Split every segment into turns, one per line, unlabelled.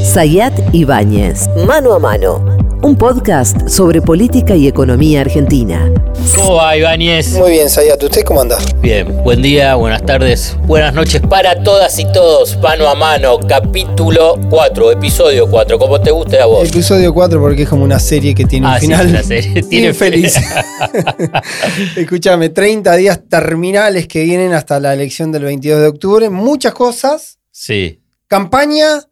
Sayat Ibáñez, Mano a Mano, un podcast sobre política y economía argentina.
¿Cómo va, Ibáñez?
Muy bien, Sayat. ¿Usted cómo anda?
Bien, buen día, buenas tardes, buenas noches para todas y todos. Mano a mano, capítulo 4, episodio 4, como te guste a vos.
Episodio 4 porque es como una serie que tiene
Ah,
un
sí,
final
es una serie. Tiene
infeliz. Escúchame, 30 días terminales que vienen hasta la elección del 22 de octubre. Muchas cosas.
Sí.
Campaña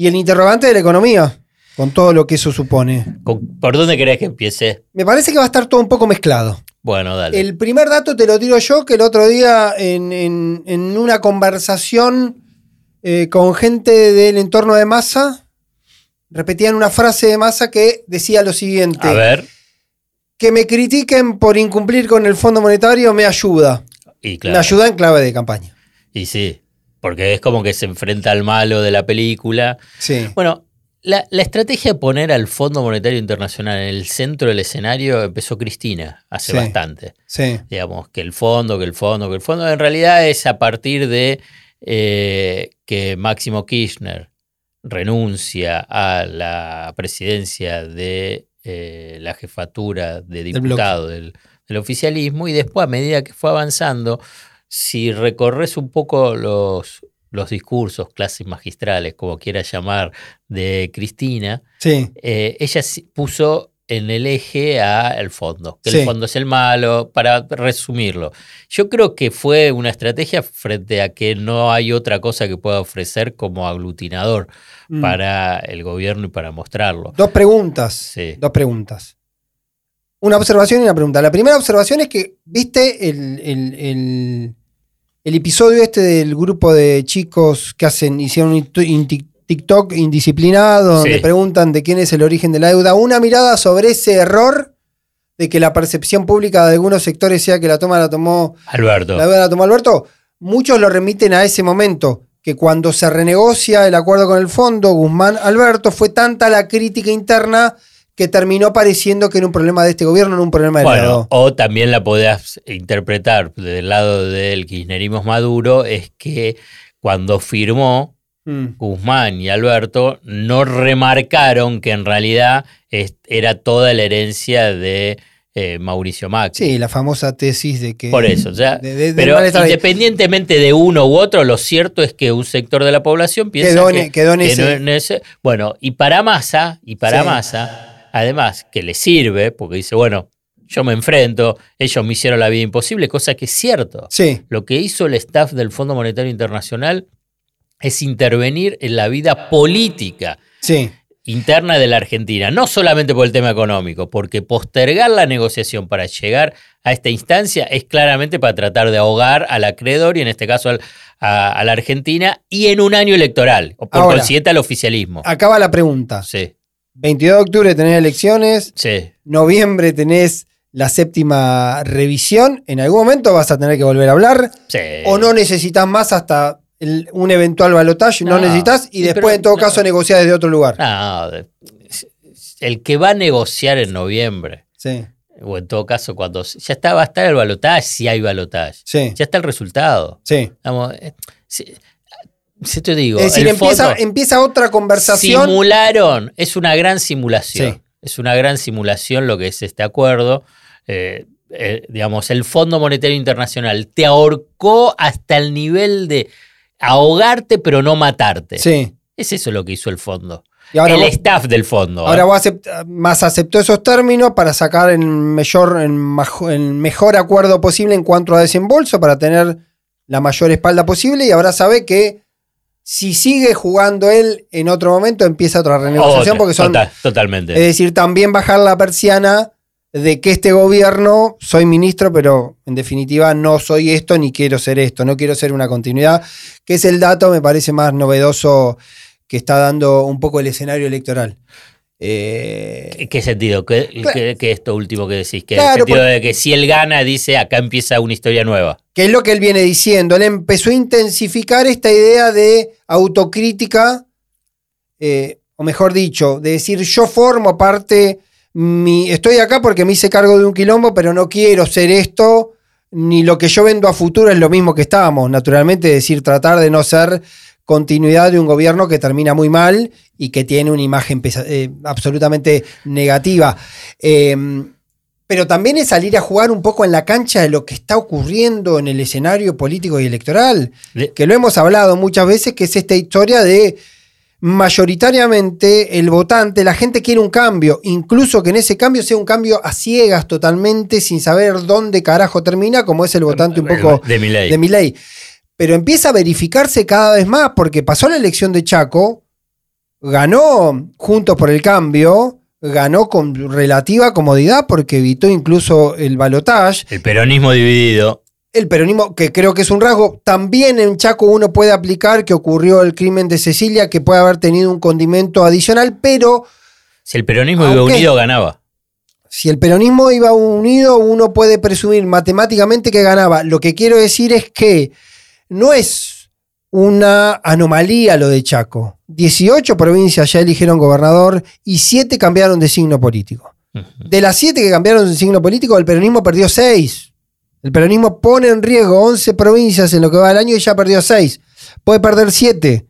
y el interrogante de la economía, con todo lo que eso supone.
¿Con- ¿Por dónde querés que empiece?
Me parece que va a estar todo un poco mezclado.
Bueno, dale.
El primer dato te lo tiro yo, que el otro día en, en- en una conversación eh, con gente del entorno de Massa, repetían una frase de Massa que decía lo siguiente.
A ver.
Que me critiquen por incumplir con el Fondo Monetario me ayuda.
Y claro.
Me ayuda en clave de campaña.
Y sí, porque es como que se enfrenta al malo de la película.
Sí.
Bueno, la, la estrategia de poner al Fondo Monetario Internacional en el centro del escenario empezó Cristina hace
Sí.
bastante.
Sí.
digamos, que el fondo, que el fondo, que el fondo, en realidad es a partir de eh, que Máximo Kirchner renuncia a la presidencia de eh, la jefatura de diputado del, del oficialismo y después a medida que fue avanzando, si recorres un poco los, los discursos, clases magistrales, como quiera llamar, de Cristina,
Sí.
eh, ella puso en el eje a el fondo, que
Sí.
el fondo es el malo, para resumirlo. Yo creo que fue una estrategia frente a que no hay otra cosa que pueda ofrecer como aglutinador
Mm.
para el gobierno y para mostrarlo.
Dos preguntas.
Sí.
Dos preguntas. Una observación y una pregunta. La primera observación es que, ¿viste el, el- el- el episodio este del grupo de chicos que hacen, hicieron un TikTok indisciplinado, donde
Sí.
preguntan de quién es el origen de la deuda? Una mirada sobre ese error de que la percepción pública de algunos sectores sea que la toma la tomó
Alberto.
la deuda la tomó Alberto, muchos lo remiten a ese momento, que cuando se renegocia el acuerdo con el fondo, Guzmán Alberto, fue tanta la crítica interna que terminó pareciendo que era un problema de este gobierno, no un problema del
Bueno,
lado.
o también la podés interpretar del lado del kirchnerismo maduro, es que cuando firmó
Mm.
Guzmán y Alberto no remarcaron que en realidad es- era toda la herencia de eh, Mauricio Macri.
Sí, la famosa tesis de que...
Por eso, o sea,
de- de- del
pero independientemente de uno u otro, lo cierto es que un sector de la población piensa
Quedó en-
que,
quedó en
que
ese-
no en ese- Bueno, y para Massa, y para
Sí.
Massa, además que le sirve, porque dice, bueno, yo me enfrento, ellos me hicieron la vida imposible, cosa que es cierto.
Sí,
Lo que hizo el staff del Fondo Monetario Internacional es intervenir en la vida política
sí.
interna de la Argentina, no solamente por el tema económico, porque postergar la negociación para llegar a esta instancia es claramente para tratar de ahogar al acreedor y en este caso al- a, a la Argentina y en un año electoral, o por
Ahora.
consiguiente al oficialismo.
Acaba la pregunta.
Sí,
22 de octubre tenés elecciones,
sí.
noviembre tenés la séptima revisión, en algún momento vas a tener que volver a hablar,
sí.
o no necesitas más hasta el- un eventual balotaje, no,
No,
necesitas, y
sí,
después
pero
en todo
no.
caso negociar desde otro lugar.
No, el que va a negociar en noviembre,
Sí,
o en todo caso cuando ya está, va a estar el balotaje, si hay balotaje.
sí,
Ya está el resultado.
sí.
Vamos, eh, si, si te digo,
Es decir, empieza, otra conversación.
Simularon, es una gran simulación.
Sí.
Es una gran simulación lo que es este acuerdo. Eh, eh, digamos, el Fondo Monetario Internacional te ahorcó hasta el nivel de ahogarte pero no matarte.
Sí.
Es eso lo que hizo el fondo.
Y ahora,
el
vos-
staff del fondo.
ahora
¿eh?
vos acept- más aceptó esos términos para sacar el mejor, el majo- el mejor acuerdo posible en cuanto a desembolso, para tener la mayor espalda posible. Y ahora sabe que si sigue jugando él en otro momento, empieza otra renegociación,
Otra,
porque son.
total- totalmente.
Es decir, también bajar la persiana de que este gobierno, soy ministro, pero en definitiva no soy esto ni quiero ser esto, no quiero ser una continuidad, que es el dato, me parece más novedoso que está dando un poco el escenario electoral. Eh,
¿Qué- ¿Qué sentido? ¿Qué,
Claro.
qué esto último que decís? Que
Claro,
el sentido
porque-
de que si él gana, dice acá empieza una historia nueva.
que es lo que él viene diciendo. Él empezó a intensificar esta idea de autocrítica, eh, o mejor dicho, de decir yo formo parte, mi, estoy acá porque me hice cargo de un quilombo, pero no quiero ser esto, ni lo que yo vendo a futuro es lo mismo que estábamos. Naturalmente, es decir, tratar de no ser continuidad de un gobierno que termina muy mal y que tiene una imagen eh, absolutamente negativa. Eh, pero también es salir a jugar un poco en la cancha de lo que está ocurriendo en el escenario político y electoral, que lo hemos hablado muchas veces, que es esta historia de mayoritariamente el votante, la gente quiere un cambio, incluso que en ese cambio sea un cambio a ciegas totalmente, sin saber dónde carajo termina, como es el votante un poco
de mi ley.
Pero empieza a verificarse cada vez más, porque pasó la elección de Chaco, ganó Juntos por el Cambio, ganó con relativa comodidad porque evitó incluso el balotaje.
El peronismo dividido.
El peronismo, que creo que es un rasgo, también en Chaco uno puede aplicar que ocurrió el crimen de Cecilia, que puede haber tenido un condimento adicional, pero
Si el peronismo iba unido, ganaba.
si el peronismo iba unido, uno puede presumir matemáticamente que ganaba. Lo que quiero decir es que no es una anomalía lo de Chaco. 18 provincias ya eligieron gobernador y 7 cambiaron de signo político. De las 7 que cambiaron de signo político, el peronismo perdió 6. El peronismo pone en riesgo 11 provincias en lo que va del año y ya perdió 6. Puede perder 7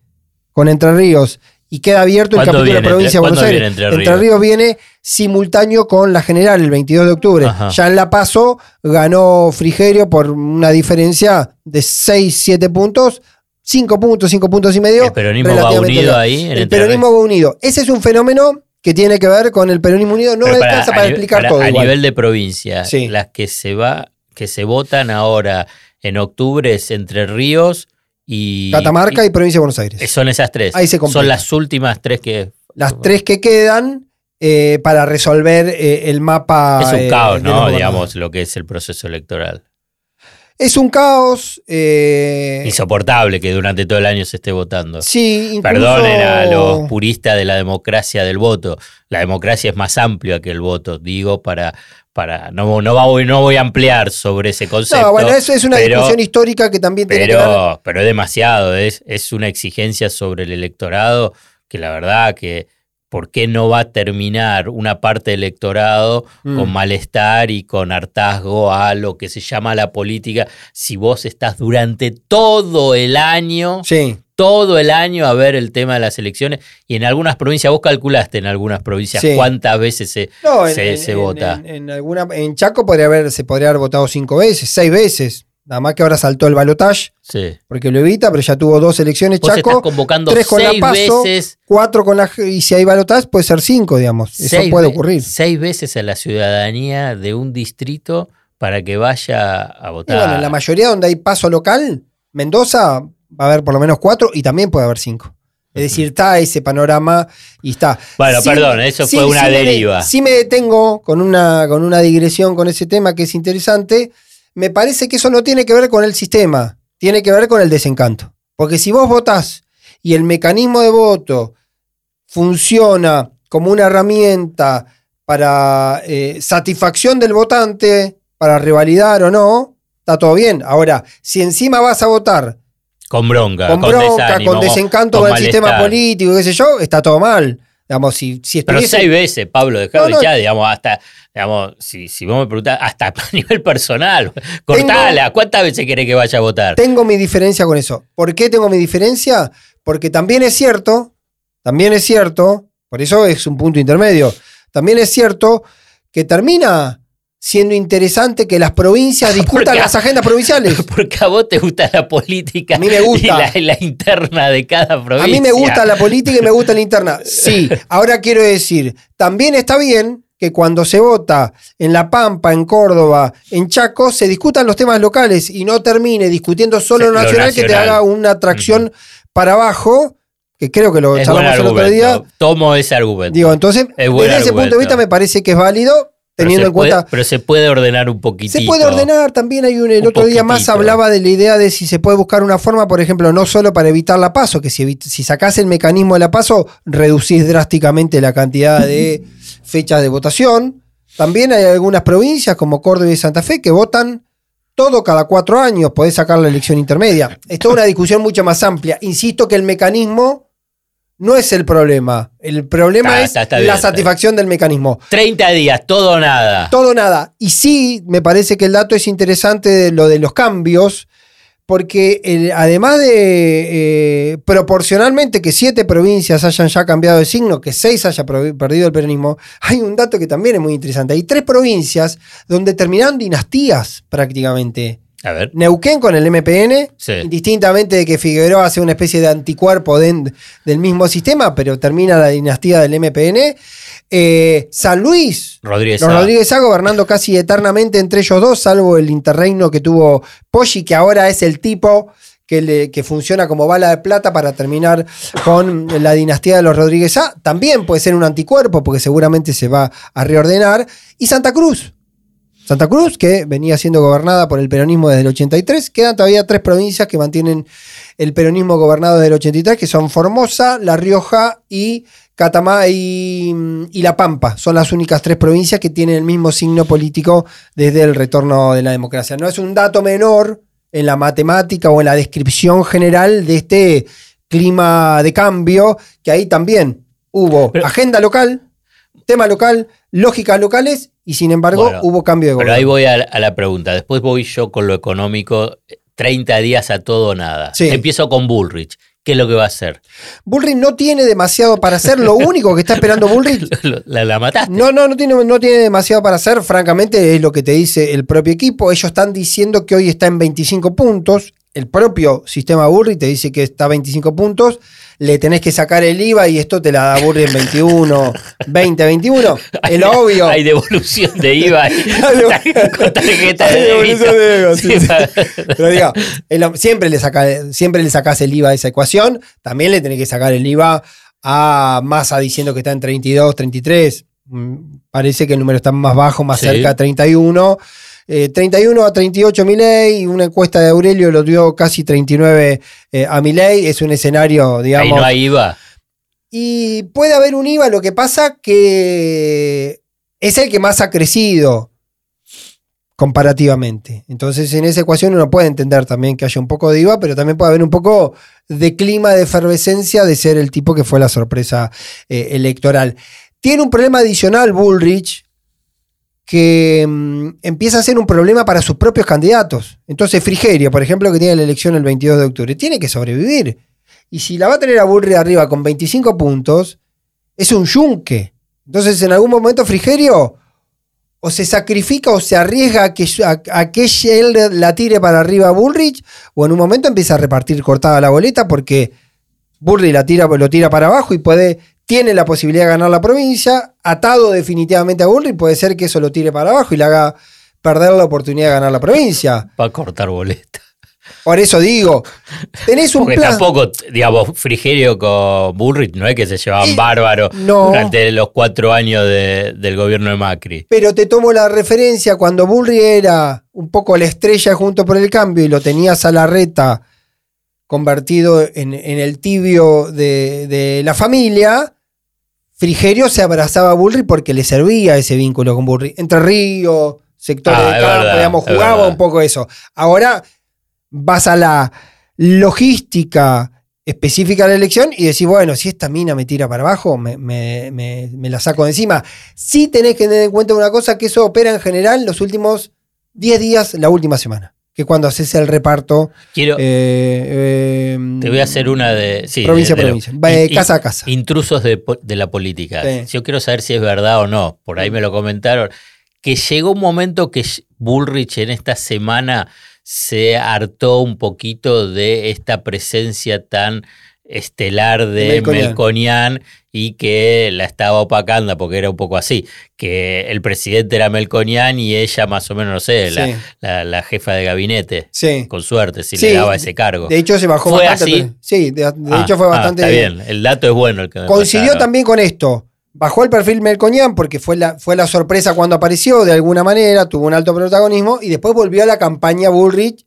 con Entre Ríos y queda abierto el
¿Cuándo
capítulo de
viene
provincia de Buenos Aires.
Entre
Entre
Ríos?
Viene simultáneo con la general el 22 de octubre.
Ajá.
Ya en La Paso ganó Frigerio por una diferencia de 6, 7 puntos. 5 puntos, 5 puntos y medio.
¿El peronismo va unido
bien.
ahí en
El peronismo va unido. Ese es un fenómeno que tiene que ver con el peronismo unido. No
para-
alcanza para
nivel-
explicar
para-
todo.
A
igual.
nivel de provincia,
Sí.
las que se va, que se votan ahora en octubre es Entre Ríos y.
Catamarca y, provincia de Buenos Aires.
son esas tres.
Ahí se complica.
Son las últimas tres que.
Las tres que quedan eh, para resolver eh, el mapa.
Es un
eh,
caos, ¿no? Digamos, lo que es el proceso electoral.
Es un caos. eh,
Insoportable que durante todo el año se esté votando.
sí, incluso-
Perdonen a los puristas de la democracia del voto. La democracia es más amplia que el voto, digo, para. Para no, no, voy, no voy a ampliar sobre ese concepto.
No, bueno, eso es una
pero-
discusión histórica que también tiene que ver.
pero, pero es demasiado, es, es una exigencia sobre el electorado que la verdad que ¿por qué no va a terminar una parte del electorado
Mm.
con malestar y con hartazgo a lo que se llama la política si vos estás durante todo el año,
Sí.
todo el año a ver el tema de las elecciones y en algunas provincias, vos calculaste en algunas provincias
Sí.
cuántas veces se,
No, en,
se,
en-
se
en-
vota.
En, en alguna, en Chaco podría haber, se podría haber votado cinco veces, seis veces. Nada más que ahora saltó el balotaje,
Sí.
porque lo evita, pero ya tuvo dos elecciones
Vos estás
Chaco,
convocando
tres con la PASO,
veces
cuatro con la y si hay balotaje puede ser cinco, digamos. Eso puede ocurrir.
Seis veces a la ciudadanía de un distrito para que vaya a
Y
votar.
bueno, en la mayoría donde hay paso local, Mendoza va a haber por lo menos cuatro y también puede haber cinco. Es decir, está ese panorama y está.
Bueno,
Sí,
perdón, eso
sí,
fue una
sí me-
deriva.
sí me detengo con una, con una digresión con ese tema que es interesante. Me parece que eso no tiene que ver con el sistema, tiene que ver con el desencanto. Porque si vos votás y el mecanismo de voto funciona como una herramienta para eh, satisfacción del votante, para revalidar o no, está todo bien. Ahora, si encima vas a votar
con bronca,
con
con,
bronca,
desánimo,
con desencanto
con
con, el sistema político, qué sé yo, está todo mal. Digamos, si, si
Pero seis veces, Pablo,
No,
de
no.
echar, digamos, hasta, digamos, si, si vos me preguntás, hasta a nivel personal, cortala, ¿cuántas veces querés que vaya a votar?
Tengo mi diferencia con eso. ¿Por qué tengo mi diferencia? Porque también es cierto, también es cierto, por eso es un punto intermedio, también es cierto que termina siendo interesante que las provincias discutan las agendas provinciales.
Porque a vos te gusta la política
A mí me gusta.
y la, interna de cada provincia.
A mí me gusta la política y me gusta la interna. Sí, ahora quiero decir, también está bien que cuando se vota en La Pampa, en Córdoba, en Chaco, se discutan los temas locales y no termine discutiendo solo lo nacional, que te haga una atracción para abajo, que creo que lo
Es
charlamos el otro día.
Tomo ese argumento.
Digo, entonces,
Es
desde ese punto de vista me parece que es válido, teniendo en cuenta...
pero se puede ordenar un poquitito.
Se puede ordenar, también hay un, el
Un
otro día más hablaba de la idea de si se puede buscar una forma, por ejemplo, no solo para evitar la paso, que si, si sacás el mecanismo de la paso, reducís drásticamente la cantidad de fechas de votación. También hay algunas provincias como Córdoba y Santa Fe que votan todo cada cuatro años, podés sacar la elección intermedia. Es toda una discusión mucho más amplia. Insisto que el mecanismo no es el problema. El problema
Está-
es
está- está
la
está
satisfacción del mecanismo.
30 días, todo o nada.
Todo nada. Y sí, me parece que el dato es interesante de lo de los cambios, porque el- además de eh, proporcionalmente que siete provincias hayan ya cambiado de signo, que seis haya pro- perdido el peronismo, hay un dato que también es muy interesante. Hay tres provincias donde terminaron dinastías prácticamente.
A ver.
Neuquén con el MPN,
Sí.
indistintamente de que Figueroa hace una especie de anticuerpo del mismo sistema, pero termina la dinastía del MPN. Eh, San Luis,
Rodríguez.
los. Rodríguez Sá gobernando casi eternamente entre ellos dos, salvo el interreino que tuvo Poggi, que ahora es el tipo que, le- que funciona como bala de plata para terminar con la dinastía de los Rodríguez Sá. También puede ser un anticuerpo, porque seguramente se va a reordenar. Y Santa Cruz. Santa Cruz, que venía siendo gobernada por el peronismo desde el 83. Quedan todavía tres provincias que mantienen el peronismo gobernado desde el 83, que son Formosa, La Rioja y Catamá y, y La Pampa. Son las únicas tres provincias que tienen el mismo signo político desde el retorno de la democracia. No es un dato menor en la matemática o en la descripción general de este clima de cambio, que ahí también hubo
Pero-
agenda local, tema local, lógicas locales y sin embargo
Bueno,
hubo cambio de
Pero
gobierno.
ahí voy a, a la pregunta. Después voy yo con lo económico. 30 días a todo o nada.
Sí.
Empiezo con Bullrich. ¿Qué es lo que va a hacer?
Bullrich no tiene demasiado para hacer. Lo único que está esperando Bullrich.
¿La, la mataste?
No, no, no tiene, no tiene demasiado para hacer. Francamente, es lo que te dice el propio equipo. Ellos están diciendo que hoy está en 25 puntos. El propio sistema Bullrich te dice que está a 25 puntos. Le tenés que sacar el IVA y esto te la da Bullrich en 21, 20, 21. El obvio.
Hay devolución de IVA con tarjeta de
Hay devolución de IVA, sí,
Sí,
Pero diga, el- siempre, le saca, siempre le sacás el IVA a esa ecuación. También le tenés que sacar el IVA a Massa diciendo que está en 32, 33. Mm, Parece que el número está más bajo, más cerca a 31. Eh, 31 a 38 Milei, una encuesta de Aurelio lo dio casi 39 eh, a Milei. Es un escenario, digamos.
Ahí no hay IVA.
Y puede haber un IVA, lo que pasa que es el que más ha crecido comparativamente. Entonces, en esa ecuación uno puede entender también que haya un poco de IVA, pero también puede haber un poco de clima de efervescencia de ser el tipo que fue la sorpresa eh, electoral. Tiene un problema adicional Bullrich que mm, empieza a ser un problema para sus propios candidatos. Entonces, Frigerio, por ejemplo, que tiene la elección el 22 de octubre, tiene que sobrevivir. Y si la va a tener a Bullrich arriba con 25 puntos, es un yunque. Entonces, en algún momento, Frigerio o se sacrifica o se arriesga a que, a, a que él la tire para arriba a Bullrich, o en un momento empieza a repartir cortada la boleta porque Bullrich la tira, lo tira para abajo y puede, tiene la posibilidad de ganar la provincia, atado definitivamente a Bullrich, puede ser que eso lo tire para abajo y le haga perder la oportunidad de ganar la provincia.
Va a cortar boleta.
Por eso digo, tenés un
Porque
plan.
tampoco, digamos, Frigerio con Bullrich no es que se llevaban
Y-
bárbaro
no.
durante los cuatro años de- del gobierno de Macri.
Pero te tomo la referencia cuando Bullrich era un poco la estrella junto por el cambio y lo tenías a la reta convertido en, en el tibio de, de la familia. Frigerio se abrazaba a Bullrich porque le servía ese vínculo con Bullrich. Entre Ríos, sectores
Ah,
de campo,
verdad,
digamos, jugaba un poco eso. Ahora vas a la logística específica de la elección y decís, bueno, si esta mina me tira para abajo, me, me- me- me la saco de encima. Sí tenés que tener en cuenta una cosa, que eso opera en general los últimos 10 días, la última semana, que cuando haces el reparto.
Quiero,
eh, eh,
te voy a hacer una de. Sí,
provincia a
lo-
provincia,
in-
casa a casa.
Intrusos de, la política.
Sí.
Yo quiero saber si es verdad o no. Por ahí me lo comentaron. Que llegó un momento que Bullrich en esta semana se hartó un poquito de esta presencia tan estelar de
Melconian.
Melconian y que la estaba opacando porque era un poco así, que el presidente era Melconian y ella más o menos, no sé, la,
Sí.
la- la jefa de gabinete,
Sí.
con suerte, si
Sí,
le daba ese cargo.
De hecho, se bajó
¿Fue
bastante.
así?
Sí, de, de
Ah,
hecho fue
ah,
bastante.
está bien, el dato es bueno. El que me
Coincidió también con esto. Bajó el perfil Melconian porque fue la, fue la sorpresa cuando apareció de alguna manera, tuvo un alto protagonismo y después volvió a la campaña Bullrich,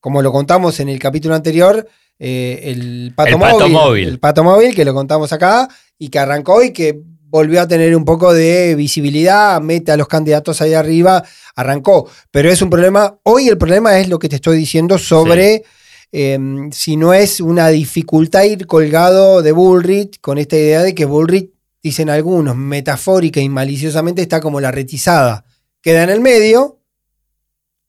como lo contamos en el capítulo anterior, eh, el, pato,
El Pato
móvil. El pato móvil, que lo contamos acá y que arrancó y que volvió a tener un poco de visibilidad, mete a los candidatos ahí arriba, arrancó. Pero es un problema, hoy el problema es lo que te estoy diciendo sobre eh, si no es una dificultad ir colgado de Bullrich con esta idea de que Bullrich, dicen algunos, metafórica y maliciosamente está como la retizada. Queda en el medio,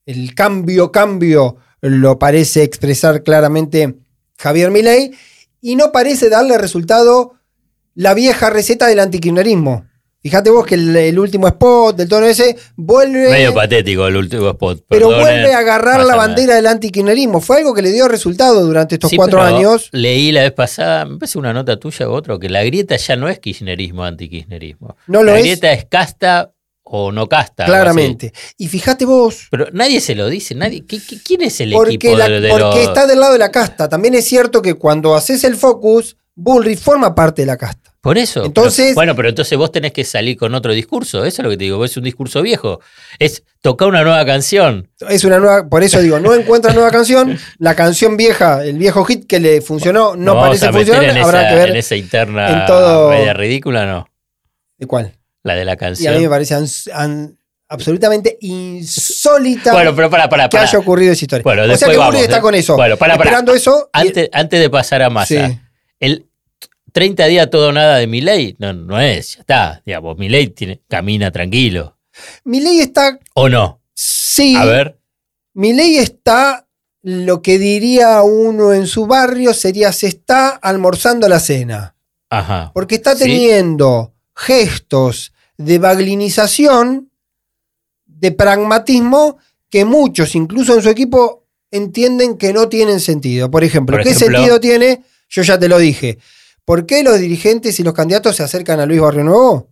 el cambio, cambio lo parece expresar claramente Javier Milei, y no parece darle resultado la vieja receta del antikirchnerismo. Fíjate vos que el, el último spot del tono ese vuelve.
Medio patético el último spot.
pero
perdone,
vuelve a agarrar la bandera del antikirchnerismo. Fue algo que le dio resultado durante estos
Sí,
cuatro años.
Leí la vez pasada, me parece una nota tuya u otro, que la grieta ya no es kirchnerismo anti-kirchnerismo.
No lo
la
es.
grieta es casta o no casta.
Claramente. Y fíjate vos,
Pero nadie se lo dice, nadie. ¿qué- qué- ¿Quién es el
porque,
equipo
la-
de, de
porque
los-
está del lado de la casta. También es cierto que cuando haces el focus, Bullrich forma parte de la casta.
Por eso.
Entonces-
Pero- bueno, pero entonces vos tenés que salir con otro discurso. Eso es lo que te digo. Es un discurso viejo. Es tocar una nueva canción.
Es una nueva, por eso digo, no encuentra nueva canción. La canción vieja, el viejo hit que le funcionó, no parece funcionar.
en
Habrá
esa,
que ver
en esa interna
en todo-
media ridícula, no.
de cuál.
La de la
Y
canción.
a mí me parece an- absolutamente insólita
bueno, pero para, para,
que
para.
haya ocurrido esa historia.
Bueno,
o sea que Bullrich está
de-
con eso.
Bueno, para,
esperando eso. y-
Antes, antes de pasar a Massa,
Sí.
el 30 días todo nada de Milei, no, no es, ya está. Digamos, Milei tiene, camina tranquilo.
Milei está.
¿O no?
Sí.
A ver.
Milei está. Lo que diría uno en su barrio sería se está almorzando la cena.
Ajá.
Porque está
Sí.
teniendo gestos de baglinización, de pragmatismo, que muchos, incluso en su equipo, entienden que no tienen sentido. Por ejemplo,
Por
¿qué sentido tiene? Yo ya te lo dije. ¿Por qué los dirigentes y los candidatos se acercan a Luis Barrio Nuevo?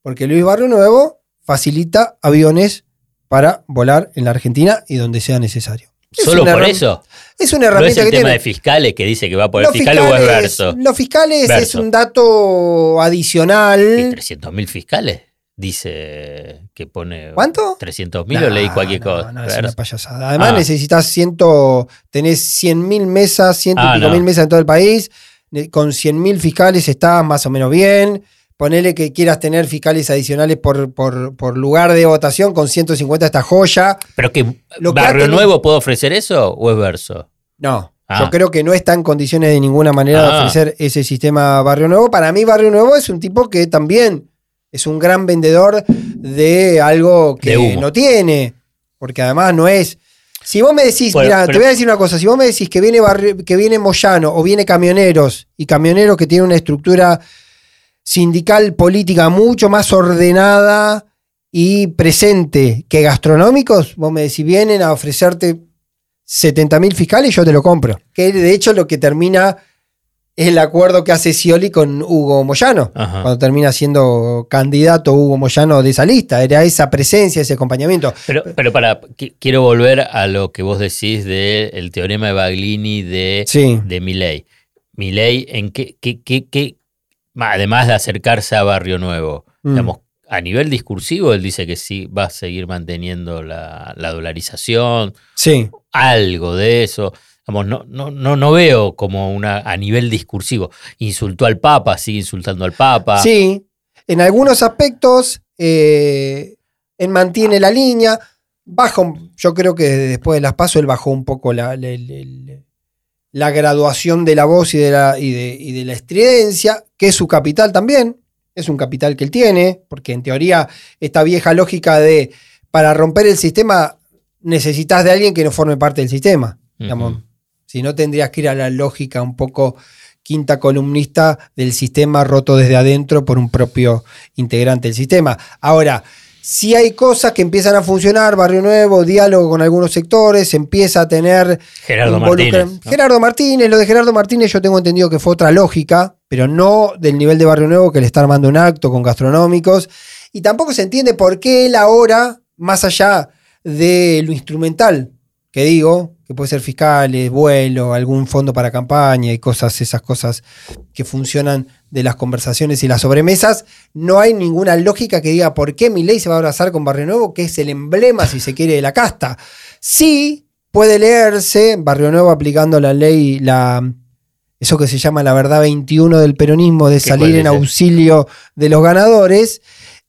Porque Luis Barrio Nuevo facilita aviones para volar en la Argentina y donde sea necesario. Es
¿Solo por eso?
Es una
¿No es
herramienta
el
que
tema
tiene.
de fiscales que dice que va por el fiscal o es verso?
los fiscales es un dato adicional.
300.000 fiscales, dice que pone.
¿Cuánto?
300.000 o leí cualquier
no,
cosa.
no, es una payasada. Además
Ah.
necesitas ciento, tenés 100.000 mesas, ciento
Ah,
y pico
no.
mil mesas en todo el país. Con 100.000 fiscales estás más o menos bien. Ponele que quieras tener fiscales adicionales por, por, por lugar de votación, con 150 esta joya.
¿Pero que
Lo
Barrio Nuevo puede ofrecer eso o es verso?
No,
Ah.
yo creo que no está en condiciones de ninguna manera de
Ah.
ofrecer ese sistema Barrio Nuevo. Para mí, Barrio Nuevo es un tipo que también es un gran vendedor de algo que
De
no tiene. Porque además no es. Si vos me decís,
Bueno,
mira, te voy a decir una cosa, si vos me decís que viene, Barrio- que viene Moyano o viene Camioneros y Camioneros que tiene una estructura sindical política mucho más ordenada y presente que gastronómicos, vos me decís, vienen a ofrecerte 70.000 fiscales, yo te lo compro. Que de hecho lo que termina es el acuerdo que hace Scioli con Hugo Moyano,
Ajá.
cuando termina siendo candidato Hugo Moyano de esa lista. Era esa presencia, ese acompañamiento.
Pero, pero para, qui- quiero volver a lo que vos decís del teorema de Baglini de,
Sí.
de Milley. Milley, ¿en qué, qué, qué- además de acercarse a Barrio Nuevo,
Mm.
digamos, a nivel discursivo, él dice que sí va a seguir manteniendo la, la dolarización,
Sí.
algo de eso. Digamos, no, no, no, no veo como una a nivel discursivo. Insultó al Papa, sigue insultando al Papa.
Sí, en algunos aspectos eh, él mantiene la línea. Baja, yo creo que después de las pasos él bajó un poco la, la- la- la graduación de la voz y de la, y de, y de la estridencia, que es su capital también. Es un capital que él tiene, porque en teoría esta vieja lógica de para romper el sistema necesitas de alguien que no forme parte del sistema.
Ujú.
Si no, tendrías que ir a la lógica un poco quinta columnista del sistema roto desde adentro por un propio integrante del sistema. Ahora, si hay cosas que empiezan a funcionar, Barrio Nuevo, diálogo con algunos sectores, empieza a tener...
Gerardo Martínez. ¿no?
Gerardo Martínez, lo de Gerardo Martínez yo tengo entendido que fue otra lógica, pero no del nivel de Barrio Nuevo que le está armando un acto con gastronómicos. Y tampoco se entiende por qué él ahora, más allá de lo instrumental, que digo, que puede ser fiscales, vuelo, algún fondo para campaña y cosas, esas cosas que funcionan de las conversaciones y las sobremesas, no hay ninguna lógica que diga por qué mi ley se va a abrazar con Barrio Nuevo, que es el emblema, si se quiere, de la casta. Sí puede leerse Barrio Nuevo aplicando la ley, la, eso que se llama la verdad 21 del peronismo, de
¿Qué
salir en auxilio de los ganadores.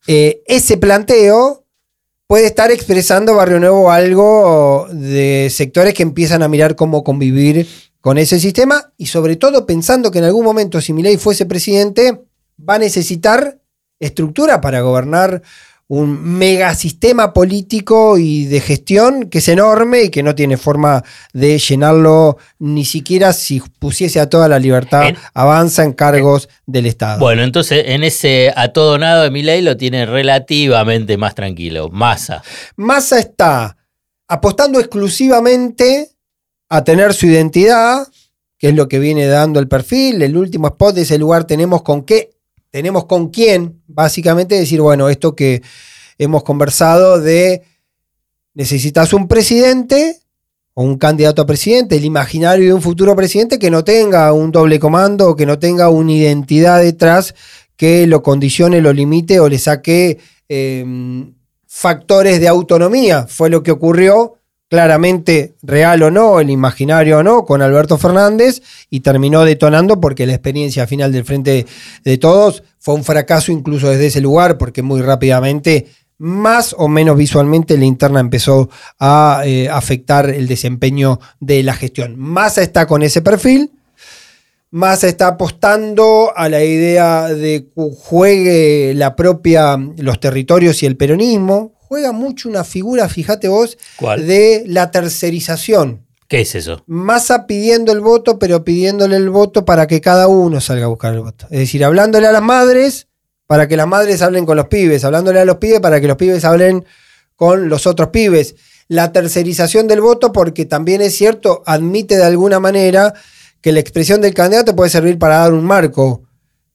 Eh, ese planteo puede estar expresando Barrio Nuevo algo de sectores que empiezan a mirar cómo convivir con ese sistema y sobre todo pensando que en algún momento si Milei fuese presidente va a necesitar estructura para gobernar un megasistema político y de gestión que es enorme y que no tiene forma de llenarlo ni siquiera si pusiese a toda la libertad
En-
avanza en cargos del Estado.
Bueno, entonces en ese a todo nado de Milei lo tiene relativamente más tranquilo. Massa.
Massa está apostando exclusivamente a tener su identidad, que es lo que viene dando el perfil. El último spot de ese lugar tenemos con qué, tenemos con quién, básicamente decir, bueno, esto que hemos conversado de necesitas un presidente o un candidato a presidente, el imaginario de un futuro presidente que no tenga un doble comando que no tenga una identidad detrás que lo condicione, lo limite o le saque eh, factores de autonomía. Fue lo que ocurrió, claramente real o no, el imaginario o no, con Alberto Fernández y terminó detonando porque la experiencia final del Frente de Todos fue un fracaso incluso desde ese lugar porque muy rápidamente más o menos visualmente la interna empezó a eh, afectar el desempeño de la gestión. Massa está con ese perfil. Massa está apostando a la idea de que juegue la propia, los territorios y el peronismo. Juega mucho una figura, fíjate vos,
¿Cuál?
de la tercerización.
¿Qué es eso?
Massa pidiendo el voto, pero pidiéndole el voto para que cada uno salga a buscar el voto. Es decir, hablándole a las madres para que las madres hablen con los pibes, hablándole a los pibes para que los pibes hablen con los otros pibes. La tercerización del voto, porque también es cierto, admite de alguna manera que la expresión del candidato puede servir para dar un marco,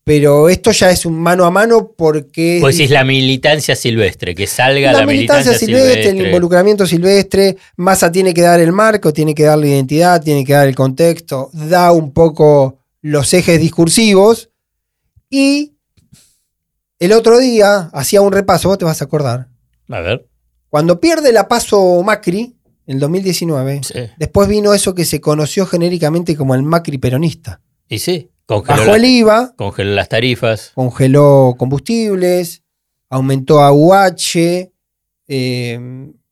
pero esto ya es un mano a mano porque...
Pues es la militancia silvestre, que salga la,
la militancia silvestre, el involucramiento silvestre, Massa tiene que dar el marco, tiene que dar la identidad, tiene que dar el contexto, da un poco los ejes discursivos y el otro día hacía un repaso, vos te vas a acordar,
A ver.
cuando pierde la paso Macri en el 2019,
Sí.
después vino eso que se conoció genéricamente como el Macri peronista.
Y sí, congeló,
Bajó
la-
el IVA,
congeló las tarifas.
congeló combustibles, aumentó AUH, eh,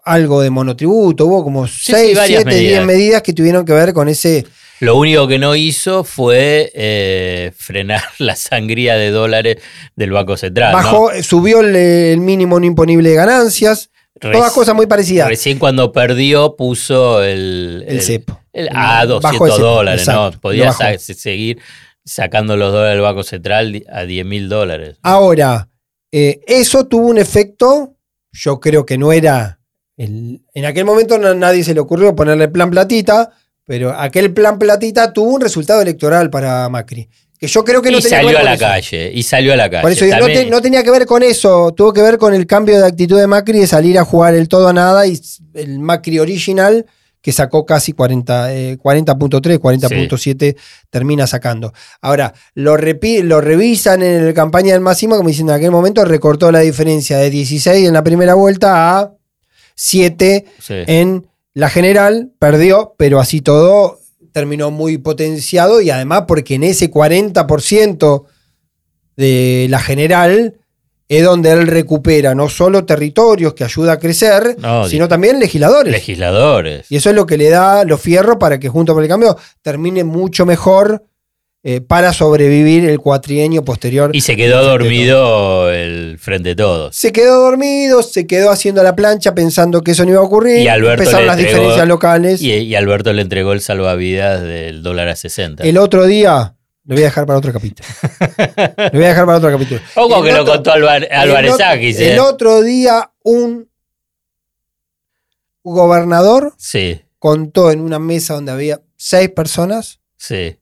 algo de monotributo, hubo como
sí,
6,
varias
7, 10
medidas.
que tuvieron que ver con ese...
Lo único que no hizo fue eh, frenar la sangría de dólares del Banco Central. ¿no?
Bajó, subió el, el mínimo no imponible de ganancias,
Reci-
todas cosas muy parecidas.
Recién cuando perdió puso el,
El cepo.
el- a
Bajó
200
el cepo,
dólares, ¿no? Podía seguir sacando los dólares del Banco Central a 10 mil dólares.
Ahora, eh, eso tuvo un efecto, yo creo que no era... el- en aquel momento no- nadie se le ocurrió ponerle plan platita, pero aquel plan platita tuvo un resultado electoral para Macri. Que yo creo que no
y
tenía que
salió
ver
a la
eso.
calle, y salió a la calle.
Por eso no, te- no tenía que ver con eso, tuvo que ver con el cambio de actitud de Macri de salir a jugar el todo a nada y el Macri original que sacó casi 40, eh, 40.3, 40.7 termina sacando. Ahora, lo, repi- lo revisan en la campaña del Máximo como diciendo en aquel momento recortó la diferencia de 16 en la primera vuelta a 7
Sí.
en la general, perdió, pero así todo terminó muy potenciado y además porque en ese 40% de la general es donde él recupera no solo territorios que ayuda a crecer,
No,
sino también legisladores.
legisladores.
y eso es lo que le da los fierros para que junto por el cambio termine mucho mejor eh, para sobrevivir el cuatrienio posterior.
Y se quedó dormido el Frente de Todos.
Se quedó dormido, se quedó haciendo la plancha pensando que eso no iba a ocurrir.
Y Alberto
empezaron las
entregó-
diferencias locales.
Y, y Alberto le entregó el salvavidas del dólar a 60.
El otro día, lo voy a dejar para otro capítulo. lo voy a dejar para otro capítulo.
Ojo que lo contó Álvar- Álvarez
el otro-
¿eh?
El otro día, un gobernador
Sí,
contó en una mesa donde había seis personas
sí.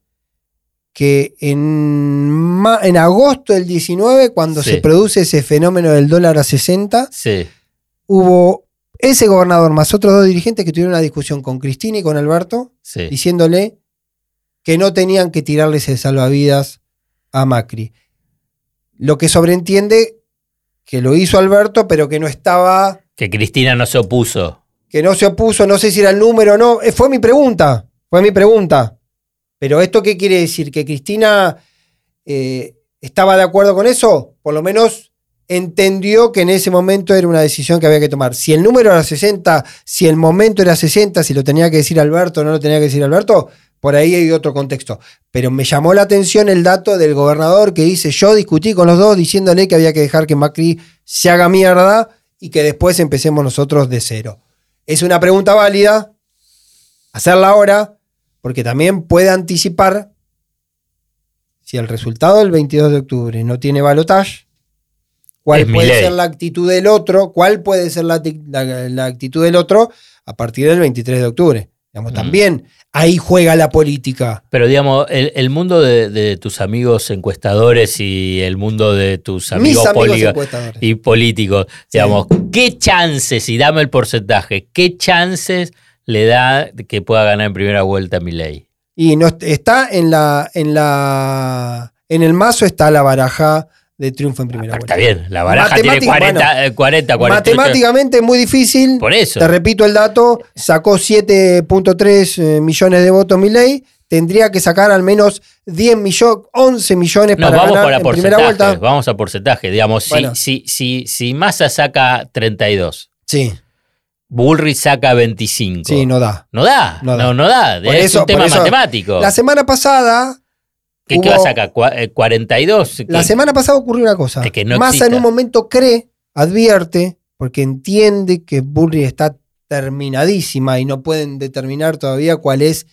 que en, agosto del 19, cuando
Sí.
se produce ese fenómeno del dólar a 60,
Sí,
hubo ese gobernador más otros dos dirigentes que tuvieron una discusión con Cristina y con Alberto, diciéndole que no tenían que tirarles el salvavidas a Macri. Lo que sobreentiende que lo hizo Alberto, pero que no estaba,
Que Cristina no se opuso.
que no se opuso, no sé si era el número o no. Eh, Fue mi pregunta, fue mi pregunta. Pero ¿esto qué quiere decir? ¿Que Cristina eh, estaba de acuerdo con eso? Por lo menos entendió que en ese momento era una decisión que había que tomar. Si el número era 60, si el momento era 60, si lo tenía que decir Alberto o no lo tenía que decir Alberto, por ahí hay otro contexto. Pero me llamó la atención el dato del gobernador que dice, yo discutí con los dos diciéndole que había que dejar que Macri se haga mierda y que después empecemos nosotros de cero. Es una pregunta válida, hacerla ahora, porque también puede anticipar si el resultado del 22 de octubre no tiene balotaje, cuál puede ser la actitud del otro, cuál puede ser la, actitud del otro a partir del 23 de octubre. Digamos, También ahí juega la política.
Pero digamos, el, mundo de, tus amigos encuestadores y el mundo de tus amigos, y políticos, digamos, ¿qué chances, y dame el porcentaje, qué chances le da que pueda ganar en primera vuelta mi ley?
Y no, está en la, en la. En el mazo está la baraja de triunfo en primera vuelta.
Está bien, la baraja tiene 40, 40, 40
Matemáticamente es muy difícil.
Por eso.
Te repito el dato, sacó 7.3 eh, millones de votos ley tendría que sacar al menos 10 millones, 11 millones para ganar en primera vuelta.
Vamos a porcentaje, digamos, si, si, si, si Massa saca 32.
Sí.
Bullrich saca 25.
Sí, no da.
No da. No da. No, da. es un tema matemático.
La semana pasada
¿Qué, va a sacar? ¿42?
La semana pasada ocurrió una cosa. que Massa en un momento cree, advierte, porque entiende que Bullrich está terminadísima y no pueden determinar todavía cuál es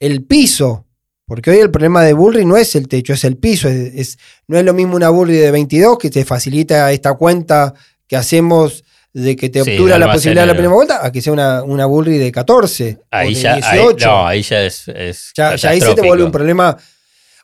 el piso. Porque hoy el problema de Bullrich no es el techo, es el piso. Es, no es lo mismo una Bullrich de 22 que te facilita esta cuenta que hacemos de que te obtura la posibilidad de la primera vuelta a que sea una, una Bullrich de 14
ahí
o
de 18. no, ahí ya es,
ya, ahí se te vuelve un problema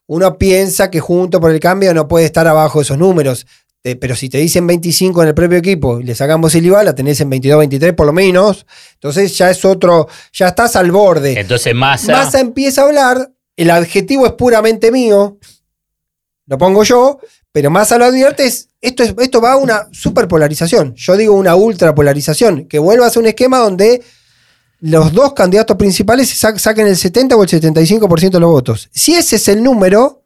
uno piensa que junto por el cambio no puede estar abajo de esos números. pero si te dicen 25 en el propio equipo y le sacamos el IVA, la tenés en 22, 23 por lo menos. Entonces ya es otro, ya estás al borde.
Entonces Massa.
Massa empieza a hablar, el adjetivo es puramente mío, lo pongo yo, pero Massa lo advierte, esto, es, esto va a una superpolarización. Yo digo una ultrapolarización, que vuelva a ser un esquema donde los dos candidatos principales saquen el 70 o el 75% de los votos. Si ese es el número,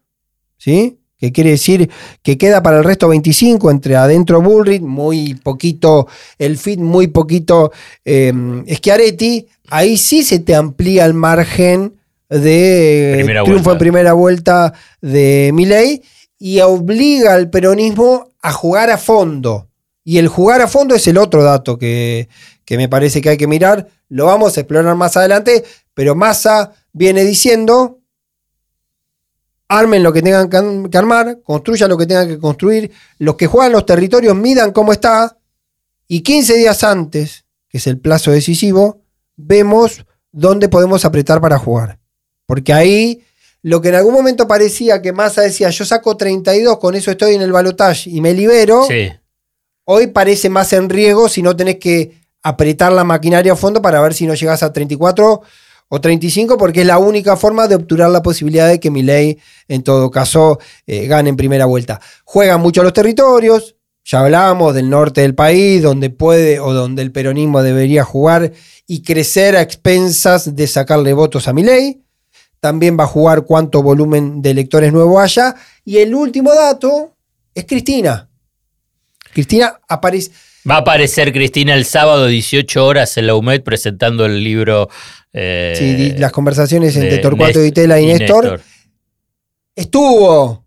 ¿sí? que quiere decir que queda para el resto 25 entre adentro Bullrich, muy poquito el fit, muy poquito eh, Schiaretti, ahí sí se te amplía el margen de triunfo en primera vuelta de Milei y obliga al peronismo a jugar a fondo. Y el jugar a fondo es el otro dato que, que me parece que hay que mirar. Lo vamos a explorar más adelante, pero Massa viene diciendo, armen lo que tengan que armar, construyan lo que tengan que construir, los que juegan los territorios midan cómo está, y 15 días antes, que es el plazo decisivo, vemos dónde podemos apretar para jugar. Porque ahí lo que en algún momento parecía que Massa decía, yo saco 32, con eso estoy en el balotaje y me libero, hoy parece más en riesgo si no tenés que apretar la maquinaria a fondo para ver si no llegas a 34 o 35, porque es la única forma de obturar la posibilidad de que ley en todo caso, eh, gane en primera vuelta. Juegan mucho los territorios, ya hablábamos del norte del país, donde puede o donde el peronismo debería jugar y crecer a expensas de sacarle votos a ley También va a jugar cuánto volumen de electores nuevo haya. Y el último dato es Cristina. Cristina aparece
Va a aparecer Cristina el sábado 18 horas en la UMED presentando el libro.
Eh, sí, las conversaciones entre Torcuato Vitela y, Néstor. Estuvo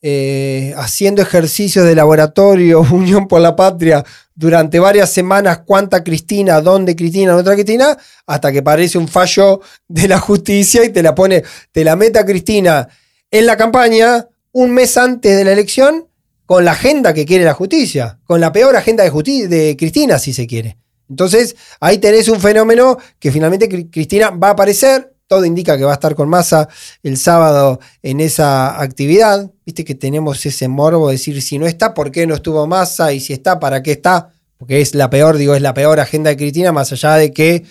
eh, haciendo ejercicios de laboratorio, Unión por la Patria, durante varias semanas, cuánta Cristina, dónde Cristina, otra Cristina, hasta que parece un fallo de la justicia y te la pone, te la meta Cristina en la campaña un mes antes de la elección con la agenda que quiere la justicia, con la peor agenda de, de Cristina, si se quiere. Entonces, ahí tenés un fenómeno que finalmente Cristina va a aparecer. Todo indica que va a estar con masa el sábado en esa actividad. Viste que tenemos ese morbo de decir si no está, ¿por qué no estuvo masa? Y si está, ¿para qué está? Porque es la peor, digo, es la peor agenda de Cristina, más allá de que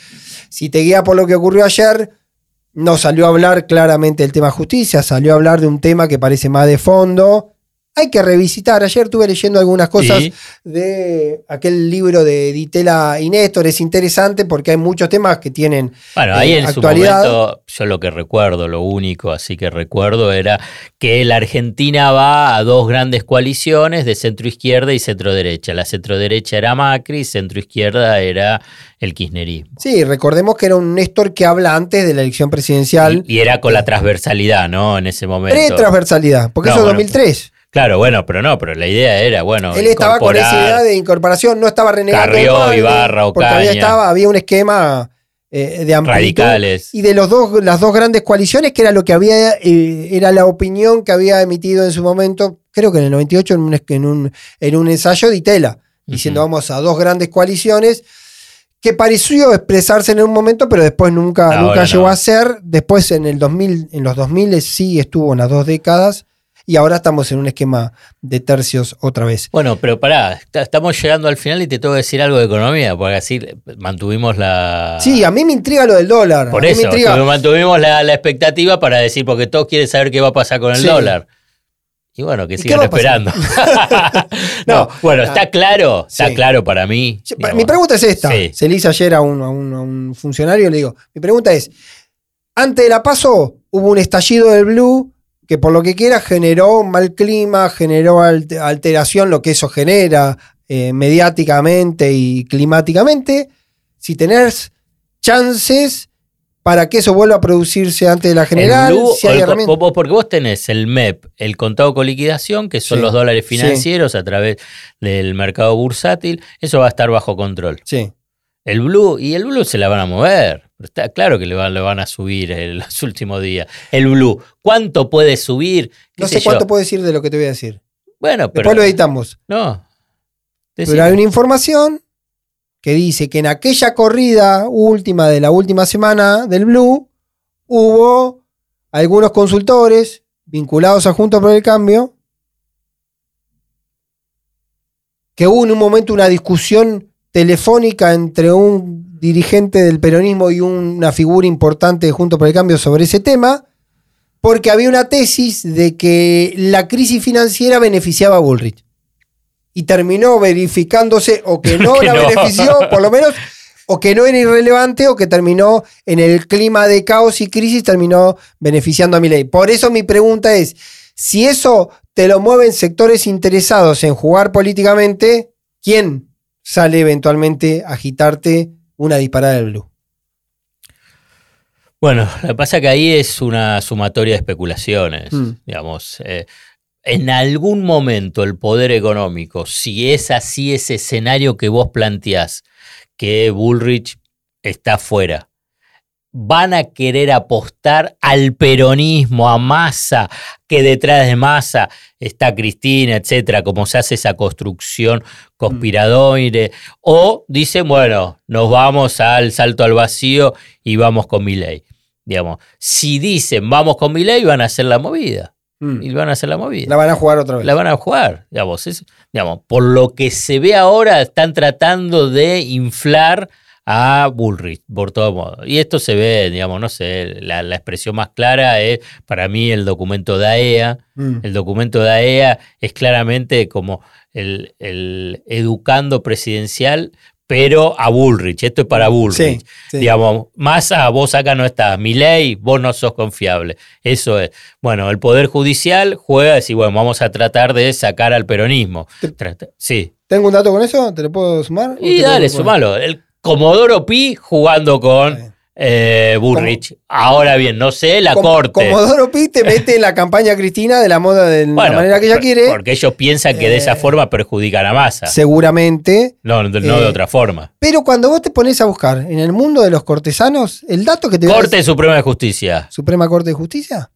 si te guía por lo que ocurrió ayer, no salió a hablar claramente del tema justicia, salió a hablar de un tema que parece más de fondo, hay que revisitar. Ayer estuve leyendo algunas cosas de aquel libro de Ditela y Néstor. Es interesante porque hay muchos temas que tienen
Bueno, ahí
eh,
en
actualidad.
su momento, yo lo que recuerdo, lo único así que recuerdo era que la Argentina va a dos grandes coaliciones de centro izquierda y centro derecha. La centro derecha era Macri, centro izquierda era el kirchnerismo.
Sí, recordemos que era un Néstor que habla antes de la elección presidencial.
Y, y era con la transversalidad, ¿no? En ese momento.
Pre-transversalidad, porque
No,
eso es
bueno,
2003.
Claro, bueno, pero no, pero la idea era, bueno,
Él estaba con esa idea de incorporación, no estaba renegando.
Carrió,
padre,
Ibarra,
Porque había,
Ocaña.
estaba, había un esquema eh, de amplitud.
radicales.
Y de los dos, las dos grandes coaliciones, que era lo que había, eh, era la opinión que había emitido en su momento, creo que en el 98, en un, en un, en un ensayo de Itela, diciendo vamos a dos grandes coaliciones, que pareció expresarse en un momento, pero después nunca,
Ahora
nunca
no.
llegó a ser. Después en el 2000, en los 2000 sí estuvo unas dos décadas, y ahora estamos en un esquema de tercios otra vez.
Bueno, pero pará, estamos llegando al final y te tengo que decir algo de economía, porque así mantuvimos la...
Sí, a mí me intriga lo del dólar.
Por
a mí
eso,
me intriga.
tuvi- mantuvimos la, la expectativa para decir, porque todos quieren saber qué va a pasar con el
Sí.
dólar. Y bueno, que
¿Y qué
sigan esperando. no,
No,
bueno, está claro, está
sí.
claro para mí.
Yo-. Mi pregunta es esta.
Sí.
Se le hice ayer a un, a un- a un funcionario y le digo, mi pregunta es, antes de la paso hubo un estallido del blue que por lo que quiera generó mal clima, generó alte- alteración, lo que eso genera eh, mediáticamente y climáticamente. Si tenés chances para que eso vuelva a producirse antes de la general, si hay
el vos- porque vos tenés el MEP, el contado con liquidación, que son
Sí.
los dólares
Sí.
financieros a través del mercado bursátil, eso va a estar bajo control.
Sí.
El blue, y el blue se la van a mover. Está claro que le van, le van a subir en los últimos días. El blue, ¿cuánto puede subir? ¿Qué
No
sé
cuánto puedo decir de lo que te voy a decir.
Bueno, pero.
Después lo editamos.
No.
Pero hay una información que dice que en aquella corrida última de la última semana del Blue hubo algunos consultores vinculados a Juntos por el Cambio que hubo en un momento una discusión telefónica entre un dirigente del peronismo y una figura importante de Juntos por el Cambio sobre ese tema, porque había una tesis de que la crisis financiera beneficiaba a Bullrich. Y terminó verificándose o que no
Que
la
no.
benefició, por lo menos, o que no era irrelevante, o que terminó en el clima de caos y crisis, terminó beneficiando a mi ley. Por eso mi pregunta es, si eso te lo mueven sectores interesados en jugar políticamente, ¿quién sale eventualmente a agitarte una disparada del blue?
Bueno, lo que pasa es que ahí es una sumatoria de especulaciones.
Mm.
Digamos, eh, en algún momento el poder económico, si es así ese escenario que vos planteás, que Bullrich está fuera, van a querer apostar al peronismo, a Massa, que detrás de Massa está Cristina, etcétera, como se hace esa construcción conspiradoide, o dicen, bueno, nos vamos al salto al vacío y vamos con Milei. Digamos, si dicen vamos con Milei, van a hacer la movida. Y van a hacer la movida.
La van a jugar otra vez.
La van a jugar, digamos, es- digamos. Por lo que se ve ahora, están tratando de inflar a Bullrich, por todo modo. Y esto se ve, digamos, no sé, la, la expresión más clara es para mí el documento de AEA.
Mm.
El documento de AEA es claramente como el, el educando presidencial, pero a Bullrich. Esto es para Bullrich.
Sí, sí.
Digamos, Massa, vos acá no estás. Mi ley, vos no sos confiable. Eso es. Bueno, el Poder Judicial juega a decir, bueno, vamos a tratar de sacar al peronismo. Sí.
¿Tengo un dato con eso? ¿Te lo puedo sumar? ¿O te
Y dale, sumalo. El Comodoro Pi jugando con eh, Bullrich. Ahora bien, no sé, la
Como-
corte.
Comodoro Pi te mete en la campaña Cristina de la moda de la manera que ella quiere.
Porque ellos piensan que de esa
Eh,
forma perjudican a Massa.
Seguramente.
No, no de
eh,
otra forma.
Pero cuando vos te pones a buscar en el mundo de los cortesanos, el dato que te
Corte Suprema de Justicia.
Suprema Corte de Justicia.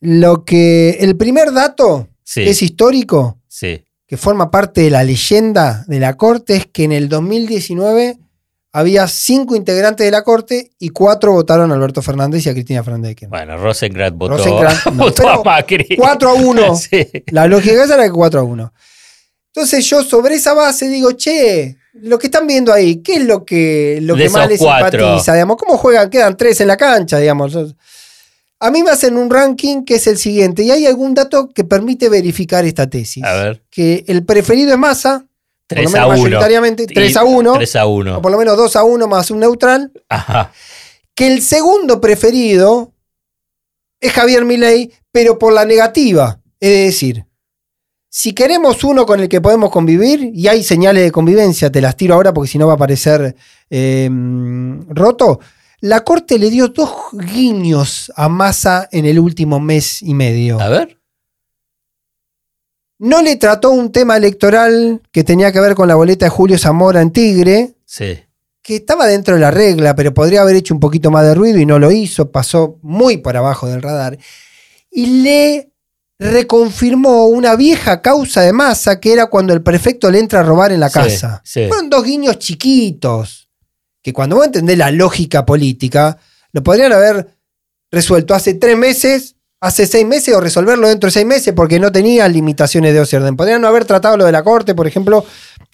Lo que. El primer dato
Sí,
es histórico,
sí.
Que forma parte de la leyenda de la Corte, es que en el 2019 había cinco integrantes de la Corte y cuatro votaron a Alberto Fernández y a Cristina Fernández de Kirchner.
Bueno, Rosenkrantz votó,
Rosenkrantz, no,
votó a Macri.
4 a 1.
Sí.
La lógica esa era que 4 a 1. Entonces yo sobre esa base digo, che, lo que están viendo ahí, ¿qué es lo que, lo
De
que más les
cuatro.
simpatiza? Digamos, ¿Cómo juegan? Quedan tres en la cancha, digamos. A mí me hacen un ranking que es el siguiente, y hay algún dato que permite verificar esta tesis.
A ver.
Que el preferido es Massa, por lo
3
menos
a 1.
mayoritariamente, 3 a 1,
3 a 1.
o por lo menos 2 a 1 más un neutral.
Ajá.
Que el segundo preferido es Javier Milei, pero por la negativa. Es decir, si queremos uno con el que podemos convivir, y hay señales de convivencia, te las tiro ahora porque si no va a parecer eh, roto. La Corte le dio dos guiños a Massa en el último mes y medio.
A ver.
No le trató un tema electoral que tenía que ver con la boleta de Julio Zamora en Tigre,
Sí.
que estaba dentro de la regla, pero podría haber hecho un poquito más de ruido y no lo hizo, pasó muy por abajo del radar. Y le reconfirmó una vieja causa de masa que era cuando el prefecto le entra a robar en la
Sí,
casa.
sí.
Fueron dos guiños chiquitos, que cuando vos entendés la lógica política, lo podrían haber resuelto hace tres meses, hace seis meses o resolverlo dentro de seis meses porque no tenían limitaciones de orden. Podrían no haber tratado lo de la corte, por ejemplo,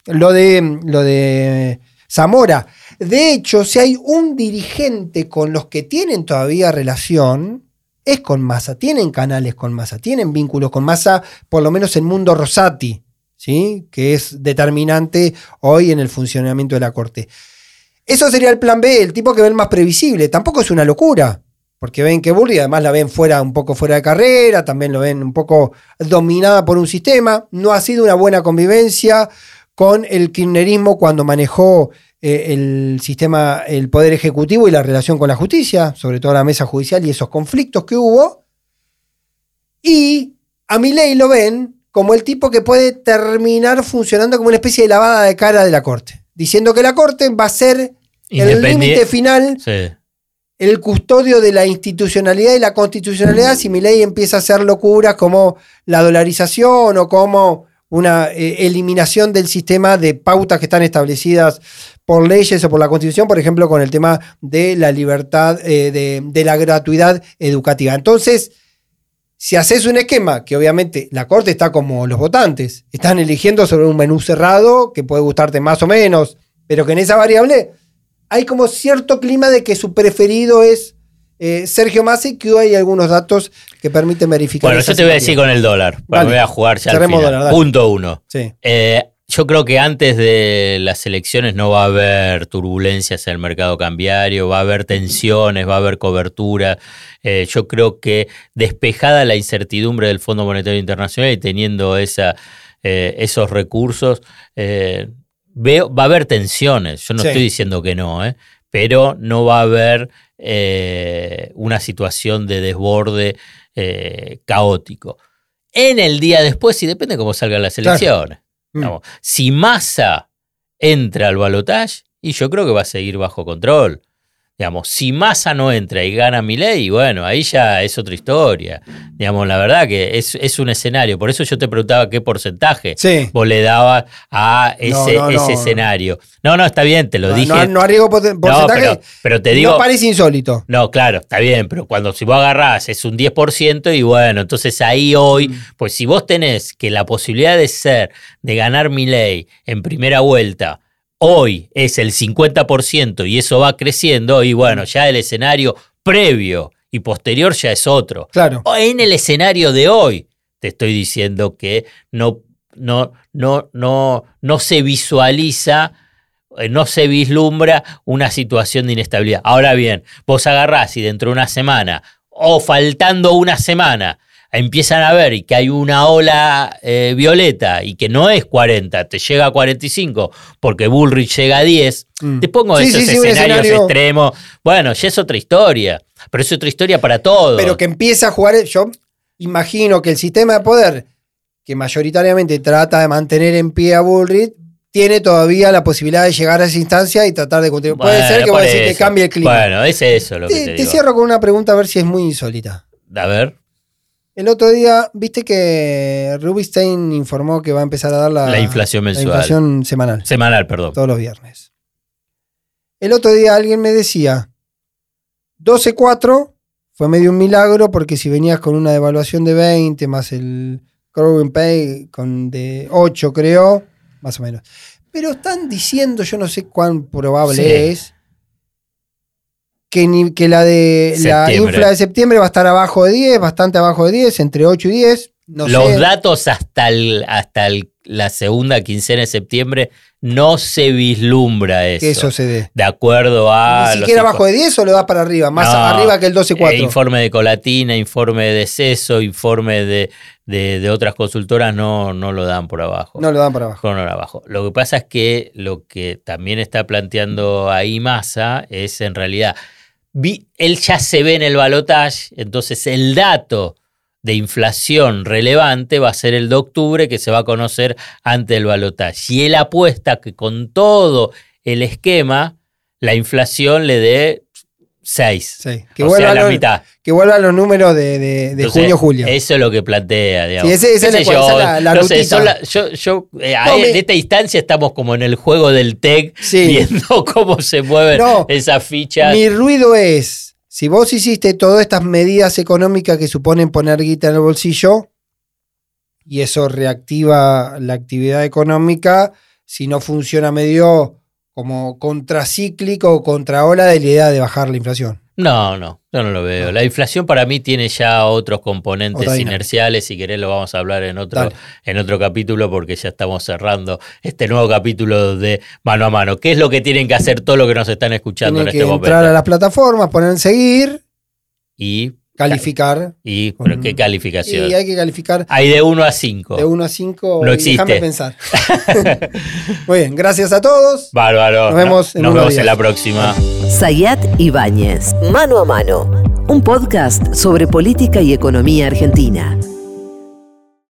lo de, lo de Zamora. De hecho, si hay un dirigente con los que tienen todavía relación, es con Massa. Tienen canales con Massa, tienen vínculos con Massa, por lo menos en Mundo Rosati, ¿sí? que es determinante hoy en el funcionamiento de la Corte. Eso sería el plan B, el tipo que ven más previsible. Tampoco es una locura, porque ven que Burri además la ven fuera, un poco fuera de carrera, también lo ven un poco dominada por un sistema. No ha sido una buena convivencia con el kirchnerismo cuando manejó eh, el sistema, el poder ejecutivo y la relación con la justicia, sobre todo la mesa judicial y esos conflictos que hubo. Y a Milei lo ven como el tipo que puede terminar funcionando como una especie de lavada de cara de la Corte, diciendo que la Corte va a ser el límite final,
Sí.
el custodio de la institucionalidad y la constitucionalidad si Milei empieza a hacer locuras como la dolarización o como una eh, eliminación del sistema de pautas que están establecidas por leyes o por la constitución, por ejemplo, con el tema de la libertad, eh, de, de la gratuidad educativa. Entonces, si haces un esquema que obviamente la corte está como los votantes, están eligiendo sobre un menú cerrado que puede gustarte más o menos, pero que en esa variable hay como cierto clima de que su preferido es eh, Sergio Massa que hoy hay algunos datos que permiten verificar.
Bueno, yo te voy a decir con el dólar. porque
Dale.
Me voy a jugar ya al final.
dólar.
Punto uno.
Sí.
Eh, yo creo que antes de las elecciones no va a haber turbulencias en el mercado cambiario, va a haber tensiones, va a haber cobertura. Eh, yo creo que despejada la incertidumbre del Fondo Monetario Internacional y teniendo esa, eh, esos recursos, eh, veo, va a haber tensiones. Yo no
Sí.
estoy diciendo que no, eh, pero no va a haber una situación de desborde caótico. En el día después, y depende cómo salgan las
Claro. Mm.
Si Massa entra al balotaje, y yo creo que va a seguir bajo control. Digamos, si Massa no entra y gana Milei, bueno, ahí ya es otra historia. Digamos, la verdad que es, es un escenario. Por eso yo te preguntaba qué porcentaje
Sí.
vos le dabas a ese,
no, no.
ese escenario. No, no, está bien, te lo dije.
no, arriesgo porcentaje.
pero, pero te digo.
no parece insólito.
No, claro, está bien, pero cuando si vos agarrás es un 10% y bueno, entonces ahí hoy,
Mm.
pues si vos tenés que la posibilidad de ser, de ganar mi ley en primera vuelta, hoy es el 50% y eso va creciendo y bueno, ya el escenario previo y posterior ya es otro.
Claro.
En el escenario de hoy, te estoy diciendo que no, no, no, no, no se visualiza, eh, no se vislumbra una situación de inestabilidad. Ahora bien, vos agarrás y dentro de una semana, o faltando una semana, empiezan a ver y que hay una ola eh, violeta y que no es 40, te llega a 45 porque Bullrich llega a 10,
Mm.
te pongo
Sí,
esos
sí,
escenarios
escenario-
extremos. Bueno, ya es otra historia, pero es otra historia para todos.
Pero que empieza a jugar. Yo imagino que el sistema de poder, que mayoritariamente trata de mantener en pie a Bullrich, tiene todavía la posibilidad de llegar a esa instancia y tratar de continuar. Puede
Bueno,
ser que
por
vos decís que cambie el clima.
Bueno, es eso lo que te,
te, te
digo.
cierro con una pregunta a ver si es muy insólita.
A ver,
El otro día, viste que Rubinstein informó que va a empezar a dar la,
la inflación
la
mensual.
inflación semanal,
Semanal, perdón.
todos los viernes. El otro día alguien me decía, 12.4 fue medio un milagro porque si venías con una devaluación de 20 más el growing pay con de 8 creo, más o menos. Pero están diciendo, yo no sé cuán probable
Sí.
es, que, ni- que la de la infla de septiembre va a estar abajo de 10, bastante abajo de 10, entre 8 y 10. No
Los
sé.
datos hasta, el- hasta el- la segunda quincena de septiembre no se vislumbra eso.
que eso se dé.
De acuerdo a.
Ni siquiera abajo de 10 o lo da para arriba, más
No,
arriba que el 12.4.
eh, informe de colatina, informe de deceso, informe de, de- de otras consultoras no, no lo dan por abajo.
no lo dan para abajo.
Con hora abajo. Lo que pasa es que lo que también está planteando ahí Massa es en realidad, él ya se ve en el balotaje, entonces el dato de inflación relevante va a ser el de octubre que se va a conocer antes del balotaje. Y él apuesta que con todo el esquema, la inflación le dé 6.
Sí, que,
o
vuelva
sea, la
los,
mitad.
que vuelvan los números de, de- de
Entonces,
junio-julio.
Eso es lo que plantea, digamos.
Sí, ese- esa
¿Qué
es
sé
la-
yo?
esa es la- la
No sé,
rutita.
son la- yo, yo, eh, a-
No, me-
en esta instancia estamos como en el juego del TEC,
Sí.
viendo cómo se mueven
No,
esas fichas.
Mi ruido es, si vos hiciste todas estas medidas económicas que suponen poner guita en el bolsillo, y eso reactiva la actividad económica, si no funciona medio como contracíclico o contraola de la idea de bajar la inflación.
No, no, yo no lo veo.
No.
La inflación para mí tiene ya otros componentes
Otra
inerciales. Si querés, lo vamos a hablar en otro,
Dale.
en otro capítulo porque ya estamos cerrando este nuevo capítulo de mano a mano. ¿Qué es lo que tienen que hacer todos los que nos están escuchando
Tienen
en
que
este
entrar a
momento?
las plataformas, poner en seguir,
Y,
calificar.
y
Con-
¿pero ¿qué calificación?
Y hay que calificar
Hay de 1 a 5.
de 1 a 5.
No existe.
Déjame pensar. Muy bien, gracias a todos.
Bárbaro.
Nos vemos en
Nos vemos en
días.
la próxima.
Sayat Ibáñez, Mano a Mano, un podcast sobre política y economía argentina.